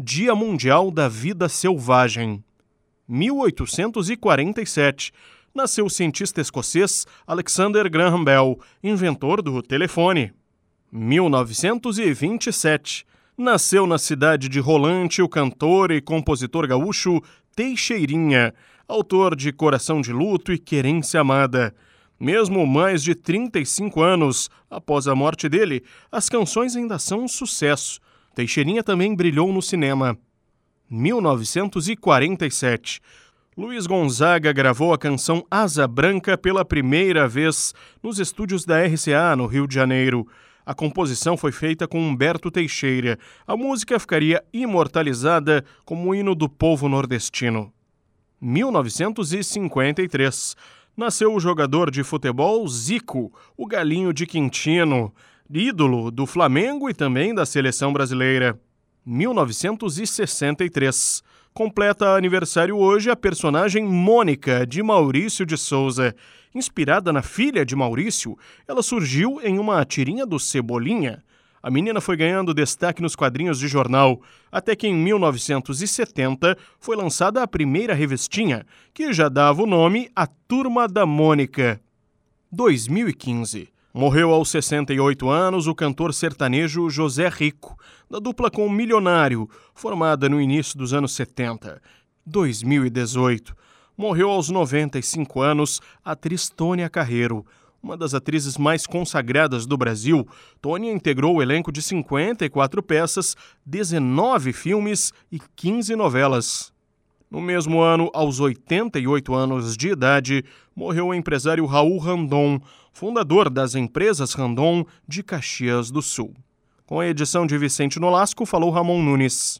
Dia Mundial da Vida Selvagem. 1847. Nasceu o cientista escocês Alexander Graham Bell, inventor do telefone. 1927. Nasceu na cidade de Rolante o cantor e compositor gaúcho Teixeirinha, autor de Coração de Luto e Querência Amada. Mesmo mais de 35 anos após a morte dele, as canções ainda são um sucesso. Teixeirinha também brilhou no cinema. 1947. Luiz Gonzaga gravou a canção Asa Branca pela primeira vez nos estúdios da RCA, no Rio de Janeiro. A composição foi feita com Humberto Teixeira. A música ficaria imortalizada como hino do povo nordestino. 1953 nasceu o jogador de futebol Zico, o galinho de Quintino, ídolo do Flamengo e também da seleção brasileira. 1963. Completa aniversário hoje a personagem Mônica, de Maurício de Souza. Inspirada na filha de Maurício, ela surgiu em uma tirinha do Cebolinha. A menina foi ganhando destaque nos quadrinhos de jornal, até que em 1970 foi lançada a primeira revistinha, que já dava o nome A Turma da Mônica. 2015. Morreu aos 68 anos o cantor sertanejo José Rico, da dupla com o Milionário, formada no início dos anos 70. 2018. Morreu aos 95 anos a atriz Tônia Carreiro, uma das atrizes mais consagradas do Brasil, Tônia integrou o elenco de 54 peças, 19 filmes e 15 novelas. No mesmo ano, aos 88 anos de idade, morreu o empresário Raul Randon, fundador das empresas Randon de Caxias do Sul. Com a edição de Vicente Nolasco, falou Ramon Nunes.